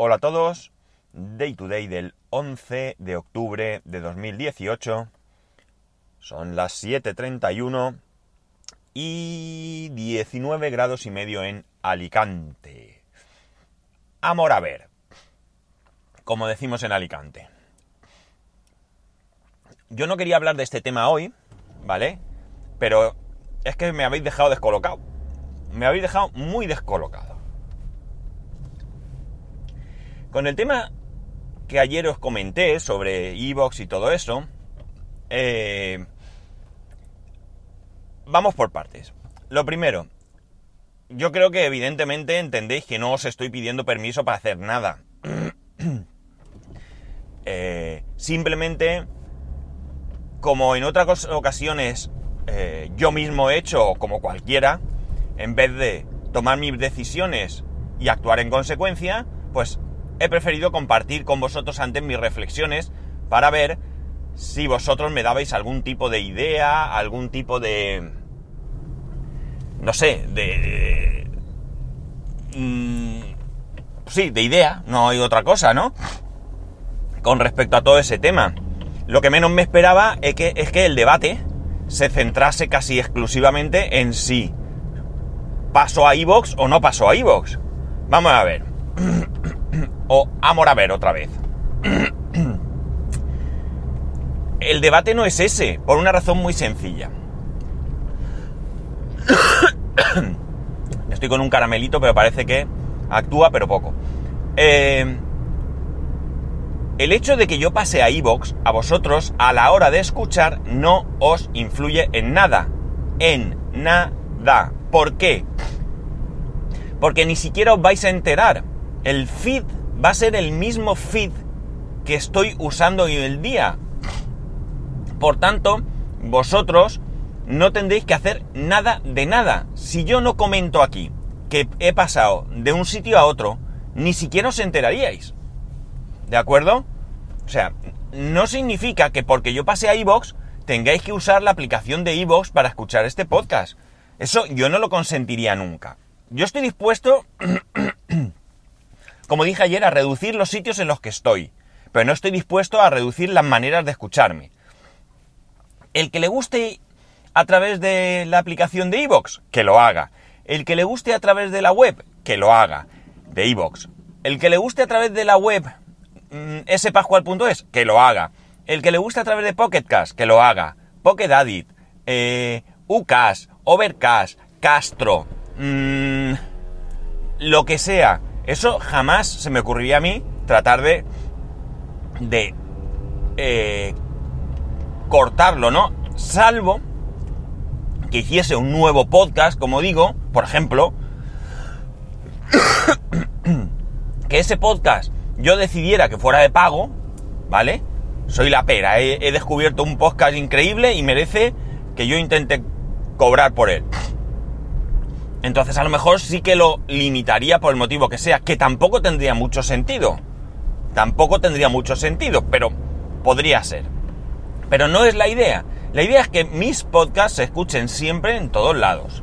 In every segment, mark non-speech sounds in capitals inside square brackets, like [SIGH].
Hola a todos, Day to Day del 11 de octubre de 2018. Son las 7.31 y 19 grados y medio en Alicante. Amor a ver, como decimos en Alicante. Yo no quería hablar de este tema hoy, ¿vale? Pero es que me habéis dejado descolocado. Me habéis dejado muy descolocado. Con el tema que ayer os comenté sobre Evox y todo eso, eh, vamos por partes. Lo primero, yo creo que evidentemente entendéis que no os estoy pidiendo permiso para hacer nada. [CLEARS THROAT] Eh, simplemente, como en otras ocasiones eh, yo mismo he hecho, como cualquiera, en vez de tomar mis decisiones y actuar en consecuencia, pues he preferido compartir con vosotros antes mis reflexiones para ver si vosotros me dabais algún tipo de idea, algún tipo de... no sé, de... Mm, sí, de idea, no hay otra cosa, ¿no? Con respecto a todo ese tema. Lo que menos me esperaba es que, es que el debate se centrase casi exclusivamente en si paso a iVox o no paso a iVox. Vamos a ver. O amor a ver otra vez. [CLEARS THROAT] El debate no es ese, por una razón muy sencilla. [COUGHS] Estoy con un caramelito, pero parece que actúa, pero poco. Eh, el hecho de que yo pase a iVox, a vosotros, a la hora de escuchar, no os influye en nada. En nada. ¿Por qué? Porque ni siquiera os vais a enterar. El feed va a ser el mismo feed que estoy usando hoy el día. Por tanto, vosotros no tendréis que hacer nada de nada. Si yo no comento aquí que he pasado de un sitio a otro, ni siquiera os enteraríais. ¿De acuerdo? O sea, no significa que porque yo pase a iVoox tengáis que usar la aplicación de iVoox para escuchar este podcast. Eso yo no lo consentiría nunca. Yo estoy dispuesto como dije ayer, a reducir los sitios en los que estoy, pero no estoy dispuesto a reducir las maneras de escucharme. El que le guste a través de la aplicación de iVoox, que lo haga. El que le guste a través de la web, que lo haga, de iVoox. El que le guste a través de la web mmm, spascual.es, que lo haga. El que le guste a través de Pocketcast, que lo haga. Pocket Edit, eh, Ucas, Overcast, Castro, mmm, lo que sea eso jamás se me ocurriría a mí tratar de, de eh, cortarlo, ¿no? Salvo que hiciese un nuevo podcast, como digo, por ejemplo, [COUGHS] que ese podcast yo decidiera que fuera de pago, ¿vale? Soy la pera, he, he, descubierto un podcast increíble y merece que yo intente cobrar por él. Entonces a lo mejor sí que lo limitaría por el motivo que sea, que tampoco tendría mucho sentido. Tampoco tendría mucho sentido, pero podría ser. Pero no es la idea. La idea es que mis podcasts se escuchen siempre en todos lados.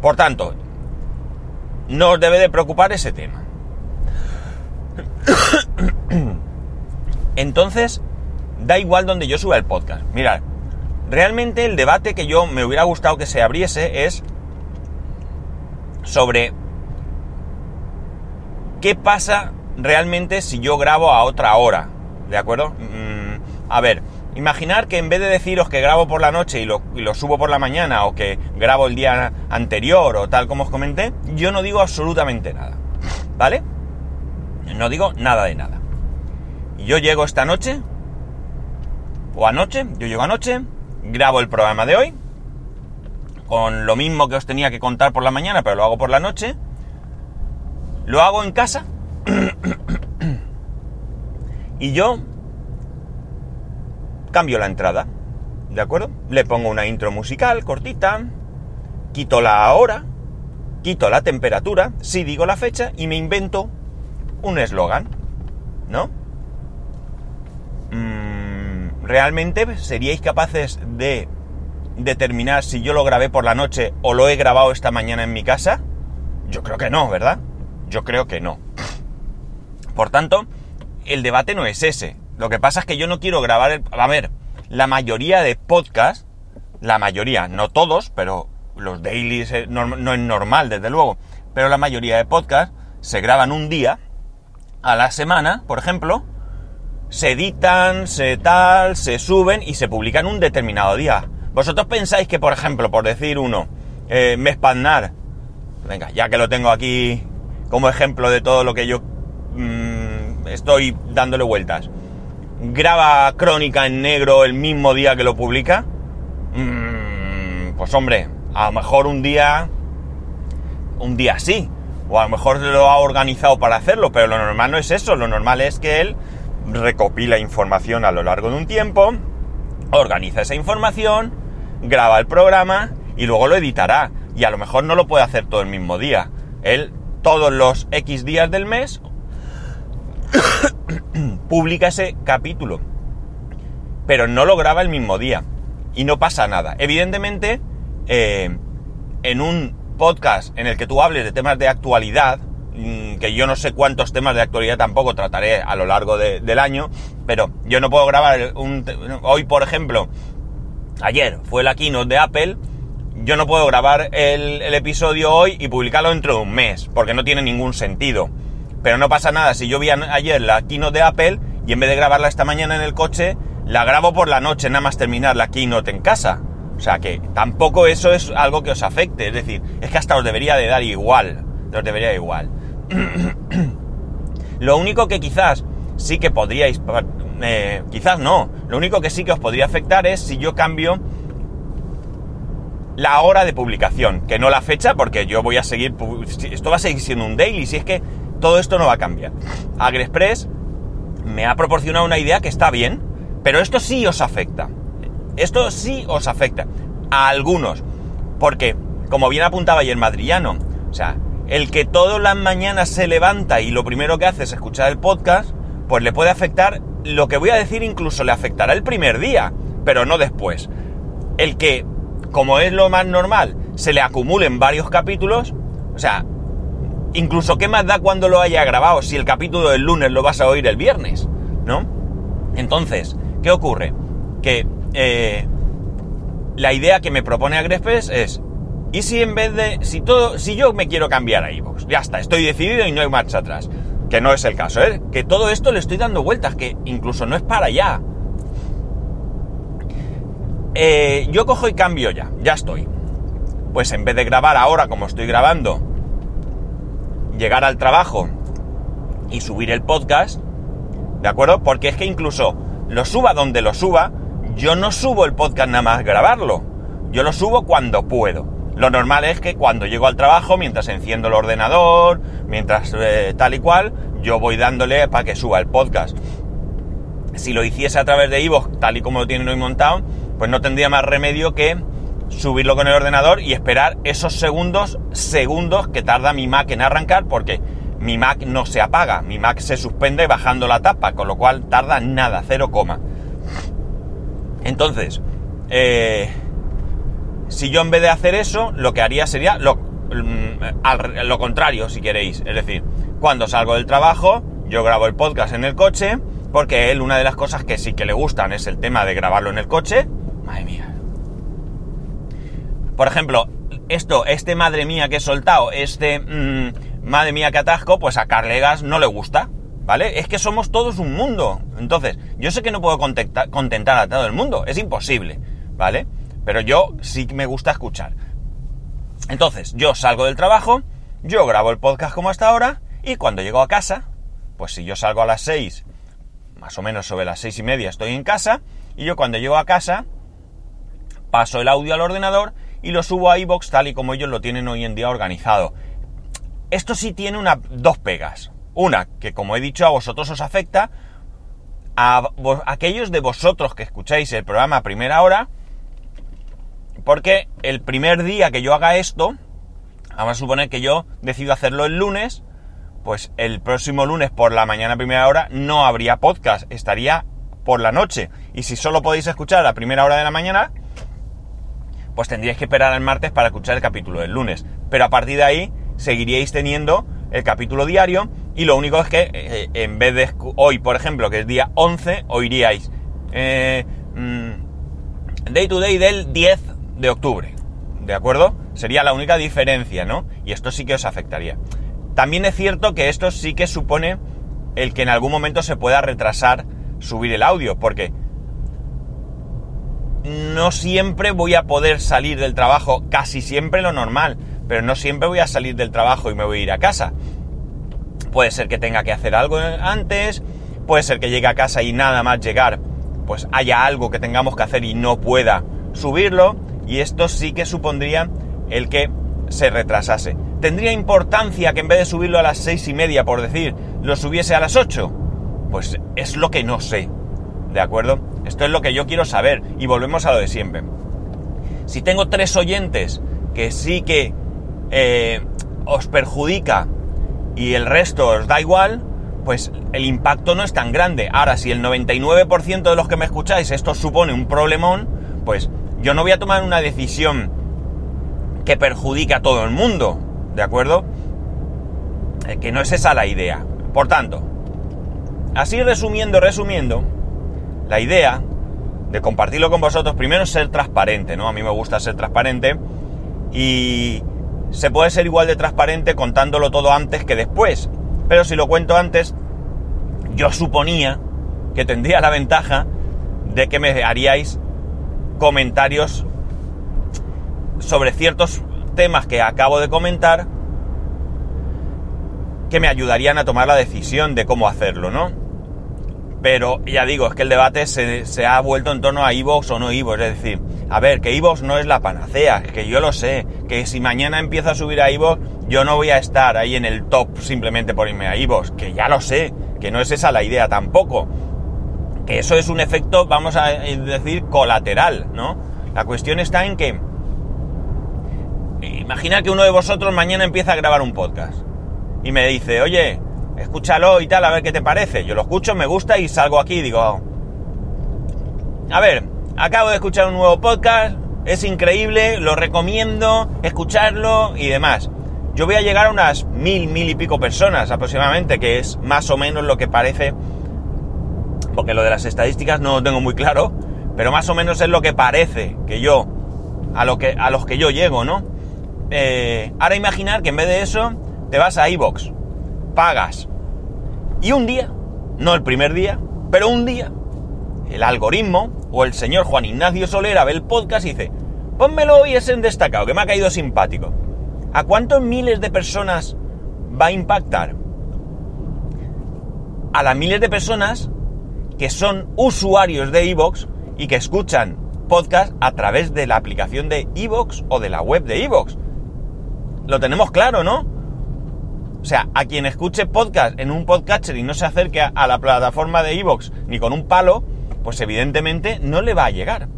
Por tanto, no os debe de preocupar ese tema. [COUGHS] Entonces, da igual donde yo suba el podcast. Mirad, realmente el debate que yo me hubiera gustado que se abriese es sobre qué pasa realmente si yo grabo a otra hora. ¿De acuerdo? Mm, a ver, imaginar que en vez de deciros que grabo por la noche y lo, y lo, subo por la mañana o que grabo el día anterior o tal como os comenté, yo no digo absolutamente nada. ¿Vale? No digo nada de nada. Yo llego esta noche, o anoche, yo llego anoche, grabo el programa de hoy, con lo mismo que os tenía que contar por la mañana, pero lo hago por la noche. Lo hago en casa. [COUGHS] y yo cambio la entrada. ¿De acuerdo? Le pongo una intro musical cortita. Quito la hora. Quito la temperatura. Sí digo la fecha. Y me invento un eslogan. ¿No? Mm, ¿Realmente seríais capaces de determinar si yo lo grabé por la noche o lo he grabado esta mañana en mi casa? Yo creo que no, ¿verdad? Yo creo que no. Por tanto, el debate no es ese. Lo que pasa es que yo no quiero grabar el... A ver, la mayoría de podcasts, la mayoría, no todos, pero los dailies eh, no, no es normal, desde luego, pero la mayoría de podcasts se graban un día a la semana, por ejemplo, se editan, se tal, se suben y se publican un determinado día. ¿Vosotros pensáis que, por ejemplo, por decir uno, eh, Mespandar, venga, ya que lo tengo aquí como ejemplo de todo lo que yo mm, estoy dándole vueltas, graba Crónica en negro el mismo día que lo publica? Mm, pues hombre, a lo mejor un día, un día sí, o a lo mejor lo ha organizado para hacerlo, pero lo normal no es eso, lo normal es que él recopila información a lo largo de un tiempo, organiza esa información, graba el programa y luego lo editará. Y a lo mejor no lo puede hacer todo el mismo día. Él todos los X días del mes [COUGHS] publica ese capítulo. Pero no lo graba el mismo día. Y no pasa nada. Evidentemente, eh, en un podcast en el que tú hables de temas de actualidad, Mm, que yo no sé cuántos temas de actualidad tampoco trataré a lo largo del año, pero yo no puedo grabar un... Hoy, por ejemplo, ayer fue la keynote de Apple, yo no puedo grabar el, episodio hoy y publicarlo dentro de un mes, porque no tiene ningún sentido. Pero no pasa nada, si yo vi ayer la keynote de Apple y en vez de grabarla esta mañana en el coche, la grabo por la noche, nada más terminar la keynote en casa. O sea que tampoco eso es algo que os afecte, es decir, es que hasta os debería de dar igual, os debería de igual. [CLEARS THROAT] lo único que quizás sí que podríais, eh, quizás no, lo único que sí que os podría afectar es si yo cambio la hora de publicación, que no la fecha, porque yo voy a seguir, esto va a seguir siendo un daily, si es que todo esto no va a cambiar. AgriExpress me ha proporcionado una idea que está bien, pero esto sí os afecta. Esto sí os afecta. A algunos. Porque, como bien apuntaba ayer Madrillano, o sea, el que todas las mañanas se levanta y lo primero que hace es escuchar el podcast, pues le puede afectar, lo que voy a decir incluso le afectará el primer día, pero no después. El que, como es lo más normal, se le acumulen varios capítulos, o sea, incluso qué más da cuando lo haya grabado si el capítulo del lunes lo vas a oír el viernes, ¿no? Entonces, ¿qué ocurre? Que eh, la idea que me propone Agrespes es y si en vez de, si todo, si yo me quiero cambiar a iVoox, ya está, estoy decidido y no hay marcha atrás. Que no es el caso, ¿eh? Que todo esto le estoy dando vueltas, que incluso no es para allá. Eh, yo cojo y cambio ya, ya estoy. Pues en vez de grabar ahora como estoy grabando, llegar al trabajo y subir el podcast, ¿de acuerdo? Porque es que incluso lo suba donde lo suba, yo no subo el podcast nada más grabarlo. Yo lo subo cuando puedo. Lo normal es que cuando llego al trabajo, mientras enciendo el ordenador, mientras eh, tal y cual, yo voy dándole para que suba el podcast. Si lo hiciese a través de iVoox, tal y como lo tienen hoy montado, pues no tendría más remedio que subirlo con el ordenador y esperar esos segundos, segundos que tarda mi Mac en arrancar, porque mi Mac no se apaga, mi Mac se suspende bajando la tapa, con lo cual tarda nada, cero coma. Entonces, eh, si yo en vez de hacer eso, lo que haría sería lo, mm, lo contrario, si queréis. Es decir, cuando salgo del trabajo, yo grabo el podcast en el coche, porque él una de las cosas que sí que le gustan es el tema de grabarlo en el coche. Madre mía. Por ejemplo, esto, este madre mía que he soltado, este mm, madre mía que atasco, pues a Carlegas no le gusta, ¿vale? Es que somos todos un mundo. Entonces, yo sé que no puedo contentar a todo el mundo, es imposible, ¿vale? Pero yo sí me gusta escuchar. Entonces, yo salgo del trabajo, yo grabo el podcast como hasta ahora, y cuando llego a casa, pues si yo salgo a las 6, más o menos sobre las seis y media estoy en casa, y yo cuando llego a casa, paso el audio al ordenador y lo subo a iBox tal y como ellos lo tienen hoy en día organizado. Esto sí tiene una, dos pegas. Una, que como he dicho a vosotros os afecta, a, a aquellos de vosotros que escucháis el programa a primera hora, porque el primer día que yo haga esto, vamos a suponer que yo decido hacerlo el lunes, pues el próximo lunes por la mañana primera hora no habría podcast, estaría por la noche. Y si solo podéis escuchar a la primera hora de la mañana, pues tendríais que esperar al martes para escuchar el capítulo del lunes. Pero a partir de ahí seguiríais teniendo el capítulo diario Y lo único es que eh, en vez de hoy, por ejemplo, que es día 11, oiríais eh, mm, day to day del 10 de octubre. ¿De acuerdo? Sería la única diferencia, ¿no? Y esto sí que os afectaría. También es cierto que esto sí que supone el que en algún momento se pueda retrasar subir el audio, porque no siempre voy a poder salir del trabajo, casi siempre lo normal, pero no siempre voy a salir del trabajo y me voy a ir a casa. Puede ser que tenga que hacer algo antes, puede ser que llegue a casa y nada más llegar, pues haya algo que tengamos que hacer y no pueda subirlo, y esto sí que supondría el que se retrasase. ¿Tendría importancia que en vez de subirlo a las seis y media, por decir, lo subiese a las ocho? Pues es lo que no sé, ¿de acuerdo? Esto es lo que yo quiero saber y volvemos a lo de siempre. Si tengo tres oyentes que sí que eh, os perjudica y el resto os da igual, pues el impacto no es tan grande. Ahora, si el 99% de los que me escucháis esto supone un problemón, pues yo no voy a tomar una decisión que perjudique a todo el mundo, ¿de acuerdo? Eh, que no es esa la idea. Por tanto, así resumiendo, resumiendo, la idea de compartirlo con vosotros, primero es ser transparente, ¿no? A mí me gusta ser transparente y se puede ser igual de transparente contándolo todo antes que después. Pero si lo cuento antes, yo suponía que tendría la ventaja de que me haríais comentarios sobre ciertos temas que acabo de comentar que me ayudarían a tomar la decisión de cómo hacerlo, ¿no? Pero ya digo, es que el debate se, ha vuelto en torno a Evox o no Evox. Es decir, a ver, que Evox no es la panacea, que yo lo sé, que si mañana empiezo a subir a Evox, yo no voy a estar ahí en el top simplemente por irme a Evox, que ya lo sé, que no es esa la idea tampoco. Que eso es un efecto, vamos a decir, colateral, ¿no? La cuestión está en que... Imagina que uno de vosotros mañana empieza a grabar un podcast y me dice, oye, escúchalo y tal, a ver qué te parece. Yo lo escucho, me gusta y salgo aquí y digo, a ver, acabo de escuchar un nuevo podcast, es increíble, lo recomiendo, escucharlo y demás. Yo voy a llegar a unas mil, mil y pico personas aproximadamente, que es más o menos lo que parece, porque lo de las estadísticas no lo tengo muy claro, pero más o menos es lo que parece que yo, a, lo que, a los que yo llego, ¿no? Eh, ahora imaginar que en vez de eso, te vas a iBox, pagas, y un día, no el primer día, pero un día, el algoritmo o el señor Juan Ignacio Solera ve el podcast y dice, pónmelo hoy es en destacado, que me ha caído simpático. ¿A cuántos miles de personas va a impactar? A las miles de personas que son usuarios de Evox y que escuchan podcast a través de la aplicación de Evox o de la web de Evox. Lo tenemos claro, ¿no? O sea, a quien escuche podcast en un podcatcher y no se acerque a, la plataforma de Evox ni con un palo, pues evidentemente no le va a llegar.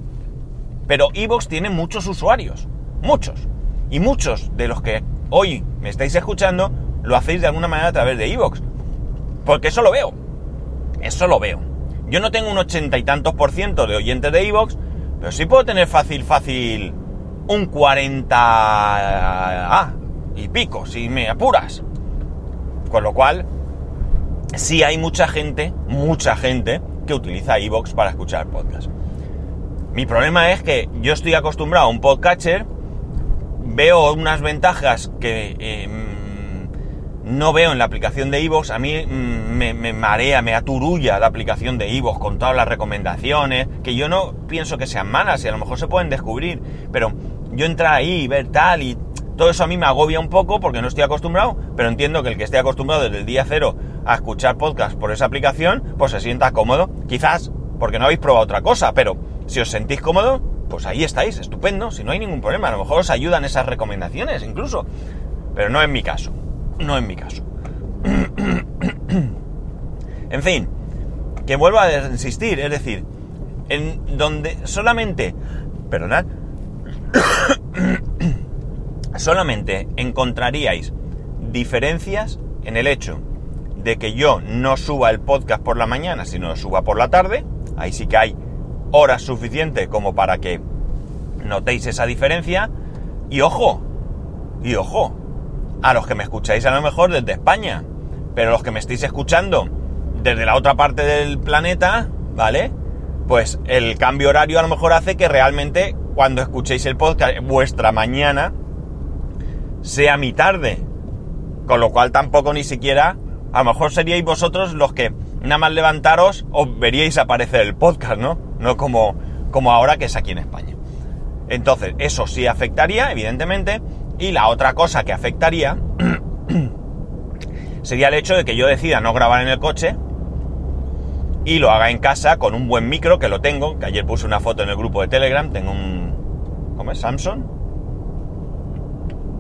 Pero Evox tiene muchos usuarios, muchos. Y muchos de los que hoy me estáis escuchando lo hacéis de alguna manera a través de Evox. Porque eso lo veo. Eso lo veo. Yo no tengo un ochenta y tantos por ciento de oyentes de Evox, pero sí puedo tener fácil, fácil un 40 ah, y pico, si me apuras. Con lo cual, sí hay mucha gente, mucha gente que utiliza iVoox para escuchar podcast. Mi problema es que yo estoy acostumbrado a un podcatcher, veo unas ventajas que eh, no veo en la aplicación de iVoox, a mí mm, me, marea, me aturulla la aplicación de iVoox con todas las recomendaciones, que yo no pienso que sean malas y a lo mejor se pueden descubrir, pero yo entrar ahí, ver tal y todo eso a mí me agobia un poco porque no estoy acostumbrado, pero entiendo que el que esté acostumbrado desde el día cero a escuchar podcast por esa aplicación, pues se sienta cómodo. Quizás porque no habéis probado otra cosa, pero si os sentís cómodo, pues ahí estáis, estupendo, si no hay ningún problema. A lo mejor os ayudan esas recomendaciones incluso. Pero no en mi caso. No en mi caso. en fin, que vuelvo a insistir, es decir, en donde solamente, perdonad, solamente encontraríais diferencias en el hecho de que yo no suba el podcast por la mañana, sino suba por la tarde. Ahí sí que hay horas suficientes como para que notéis esa diferencia. Y ojo, y ojo, a los que me escucháis a lo mejor desde España, Pero los que me estéis escuchando desde la otra parte del planeta, ¿vale? Pues el cambio horario a lo mejor hace que realmente cuando escuchéis el podcast vuestra mañana sea mi tarde. Con lo cual tampoco ni siquiera, a lo mejor seríais vosotros los que nada más levantaros os veríais aparecer el podcast, ¿no? No como, como ahora que es aquí en España. Entonces, eso sí afectaría, evidentemente. Y la otra cosa que afectaría [CLEARS THROAT] sería el hecho de que yo decida no grabar en el coche y lo haga en casa con un buen micro, que lo tengo, que ayer puse una foto en el grupo de Telegram, tengo un... ¿Cómo es? ¿Samsung?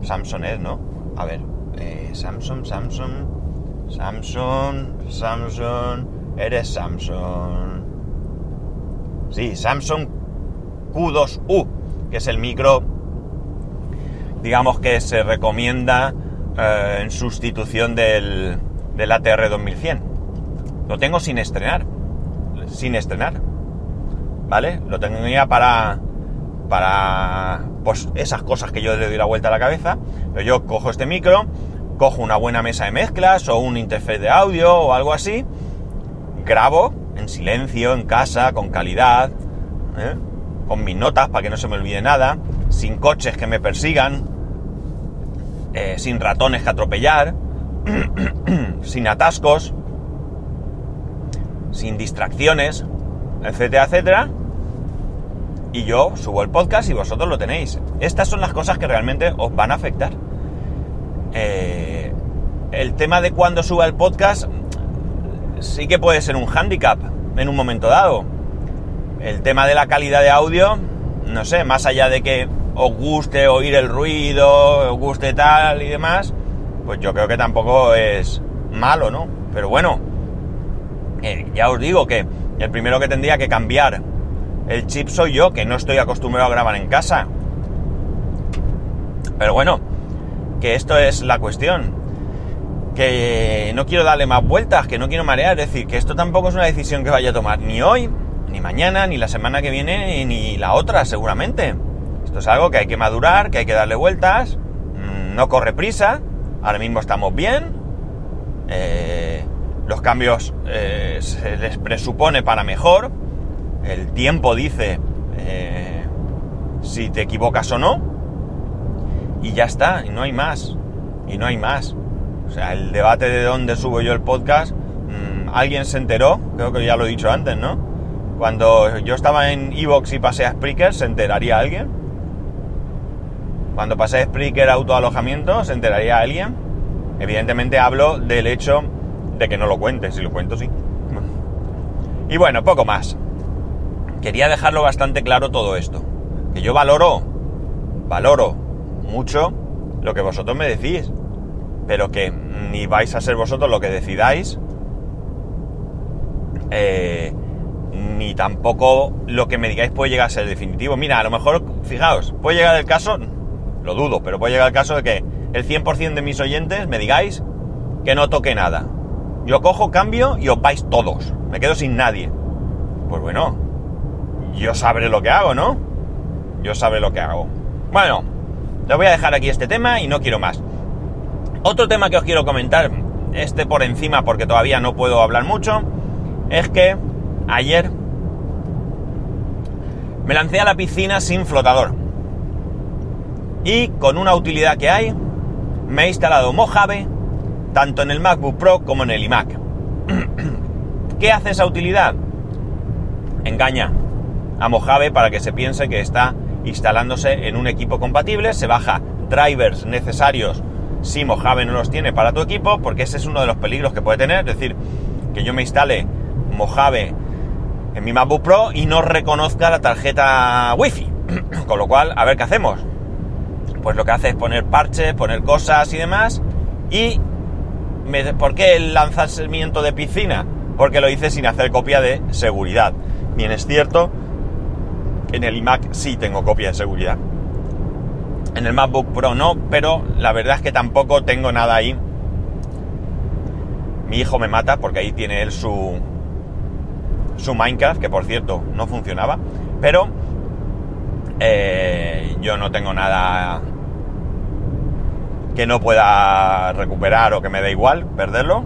Samsung es, ¿no? A ver, eh, Samsung, Samsung, Samsung, Samsung, eres Samsung. Sí, Samsung Q2U, que es el micro, digamos que se recomienda eh, en sustitución del, del ATR 2100. Lo tengo sin estrenar, sin estrenar, ¿vale? Lo tengo ya para, para, pues esas cosas que yo le doy la vuelta a la cabeza. Pero yo cojo este micro, cojo una buena mesa de mezclas o un interfaz de audio o algo así, grabo en silencio, en casa, con calidad, ¿eh? con mis notas para que no se me olvide nada, sin coches que me persigan, eh, sin ratones que atropellar, [CLEARS THROAT] sin atascos, sin distracciones, etcétera, etcétera. Y yo subo el podcast y vosotros lo tenéis. Estas son las cosas que realmente os van a afectar. Eh, el tema de cuando suba el podcast sí que puede ser un hándicap en un momento dado. El tema de la calidad de audio, no sé, más allá de que os guste oír el ruido, os guste tal y demás, pues yo creo que tampoco es malo, ¿no? Pero bueno, eh, ya os digo que el primero que tendría que cambiar el chip soy yo, que no estoy acostumbrado a grabar en casa. Pero bueno, que esto es la cuestión. Que no quiero darle más vueltas, que no quiero marear. Es decir, que esto tampoco es una decisión que vaya a tomar ni hoy, ni mañana, ni la semana que viene, ni la otra, seguramente. Esto es algo que hay que madurar, que hay que darle vueltas. Mm, no corre prisa. Ahora mismo estamos bien. Eh, los cambios eh, se les presupone para mejor. El tiempo dice eh, si te equivocas o no. Y ya está, y no hay más. Y no hay más. O sea, el debate de dónde subo yo el podcast, mmm, alguien se enteró, creo que ya lo he dicho antes, ¿no? Cuando yo estaba en Evox y pasé a Spreaker, ¿se enteraría alguien? Cuando pasé Spreaker autoalojamiento, ¿se enteraría alguien? Evidentemente hablo del hecho de que no lo cuente, si lo cuento sí. [LAUGHS] Y bueno, poco más. Quería dejarlo bastante claro todo esto. Que yo valoro, valoro mucho lo que vosotros me decís pero que ni vais a ser vosotros lo que decidáis, eh, ni tampoco lo que me digáis puede llegar a ser definitivo. Mira, a lo mejor, fijaos, puede llegar el caso, lo dudo, pero puede llegar el caso de que el 100% de mis oyentes me digáis que no toque nada. Yo cojo, cambio y os vais todos. Me quedo sin nadie. Pues bueno, yo sabré lo que hago, ¿no? Yo sabré lo que hago. Bueno, te voy a dejar aquí este tema y no quiero más. Otro tema que os quiero comentar, este por encima porque todavía no puedo hablar mucho, es que ayer me lancé a la piscina sin flotador. Y con una utilidad que hay, me he instalado Mojave tanto en el MacBook Pro como en el iMac. [CLEARS THROAT] ¿Qué hace esa utilidad? Engaña a Mojave para que se piense que está instalándose en un equipo compatible, se baja drivers necesarios si Mojave no los tiene para tu equipo, porque ese es uno de los peligros que puede tener, es decir, que yo me instale Mojave en mi MacBook Pro y no reconozca la tarjeta Wi-Fi. [CLEARS THROAT] Con lo cual, a ver qué hacemos. Pues lo que hace es poner parches, poner cosas y demás. Y me, ¿por qué el lanzamiento de piscina? Porque lo hice sin hacer copia de seguridad. Bien es cierto, en el iMac sí tengo copia de seguridad. En el MacBook Pro no, pero la verdad es que tampoco tengo nada ahí. Mi hijo me mata porque ahí tiene él su, su Minecraft, que por cierto no funcionaba, pero eh, yo no tengo nada que no pueda recuperar o que me dé igual perderlo.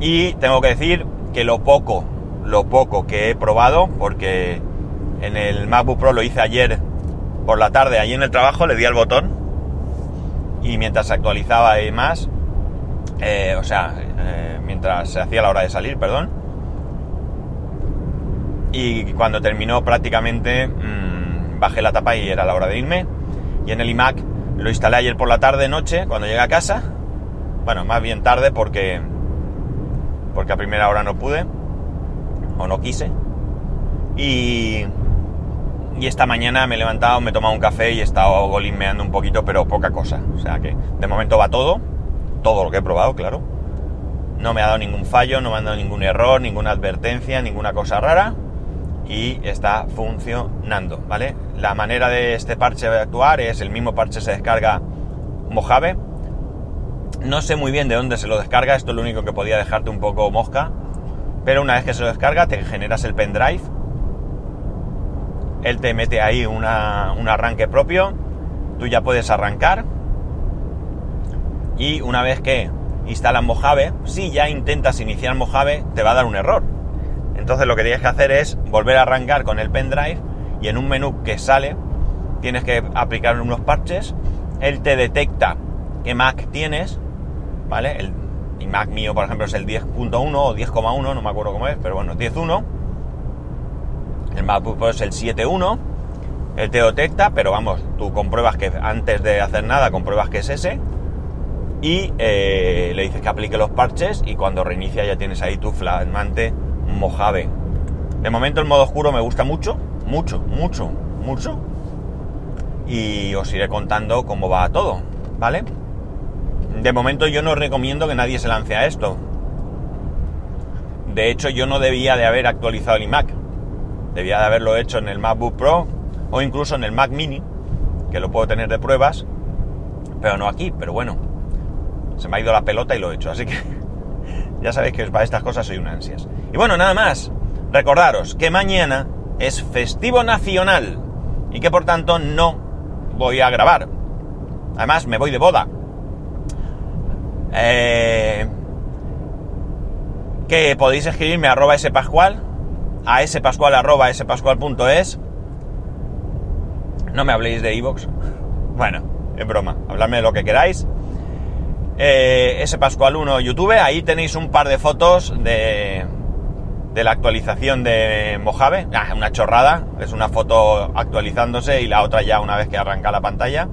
Y tengo que decir que lo poco, lo poco que he probado, porque en el MacBook Pro lo hice ayer por la tarde, allí en el trabajo, le di al botón y mientras se actualizaba y más, eh, o sea, eh, mientras se hacía la hora de salir, perdón, y cuando terminó prácticamente mmm, bajé la tapa y era la hora de irme. Y en el iMac lo instalé ayer por la tarde, noche, cuando llegué a casa. Bueno, más bien tarde porque, porque a primera hora no pude o no quise. Y, y esta mañana me he levantado, me he tomado un café y he estado golismeando un poquito, pero poca cosa. O sea que de momento va todo, todo lo que he probado, claro. No me ha dado ningún fallo, no me ha dado ningún error, ninguna advertencia, ninguna cosa rara y está funcionando, ¿vale? La manera de este parche de actuar es el mismo parche se descarga Mojave. No sé muy bien de dónde se lo descarga, esto es lo único que podía dejarte un poco mosca, pero una vez que se lo descarga te generas el pendrive, él te mete ahí un arranque propio, tú ya puedes arrancar y una vez que instalas Mojave, si ya intentas iniciar Mojave, te va a dar un error entonces lo que tienes que hacer es volver a arrancar con el pendrive y en un menú que sale tienes que aplicar unos parches. Él te detecta qué Mac tienes, ¿vale? El, Mac mío, por ejemplo, es el 10.1 o 10,1, no me acuerdo cómo es, pero bueno, 10.1. El MacBook es el 7.1. Él te detecta, pero vamos, tú compruebas que antes de hacer nada, compruebas que es ese. Y eh, le dices que aplique los parches y cuando reinicia ya tienes ahí tu flamante Mojave. De momento el modo oscuro me gusta mucho, mucho, mucho, mucho. Y os iré contando cómo va todo, ¿vale? De momento yo no recomiendo que nadie se lance a esto. De hecho yo no debía de haber actualizado el iMac. Debía de haberlo hecho en el MacBook Pro o incluso en el Mac Mini, que lo puedo tener de pruebas, pero no aquí, pero bueno. Se me ha ido la pelota y lo he hecho, así que ya sabéis que para estas cosas soy un ansias. Y bueno, nada más. Recordaros que mañana es festivo nacional y que por tanto no voy a grabar. Además, me voy de boda. Eh, que podéis escribirme a arroba spascual, a spascual arroba spascual.es. No me habléis de iVoox. [LAUGHS] Bueno, es broma. Habladme de lo que queráis eh, Pascual 1 YouTube, ahí tenéis un par de fotos de, de la actualización de Mojave, ah, una chorrada, es una foto actualizándose y la otra ya una vez que arranca la pantalla,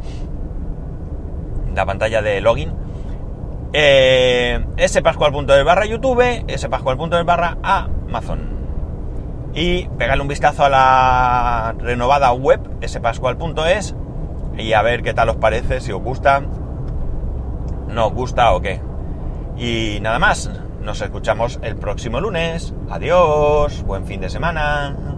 la pantalla de login. Eh, spascual.es barra YouTube, spascual.es barra Amazon. Y pegarle un vistazo a la renovada web, spascual.es, y a ver qué tal os parece, si os gusta nos gusta o qué. Y nada más, nos escuchamos el próximo lunes. Adiós, buen fin de semana.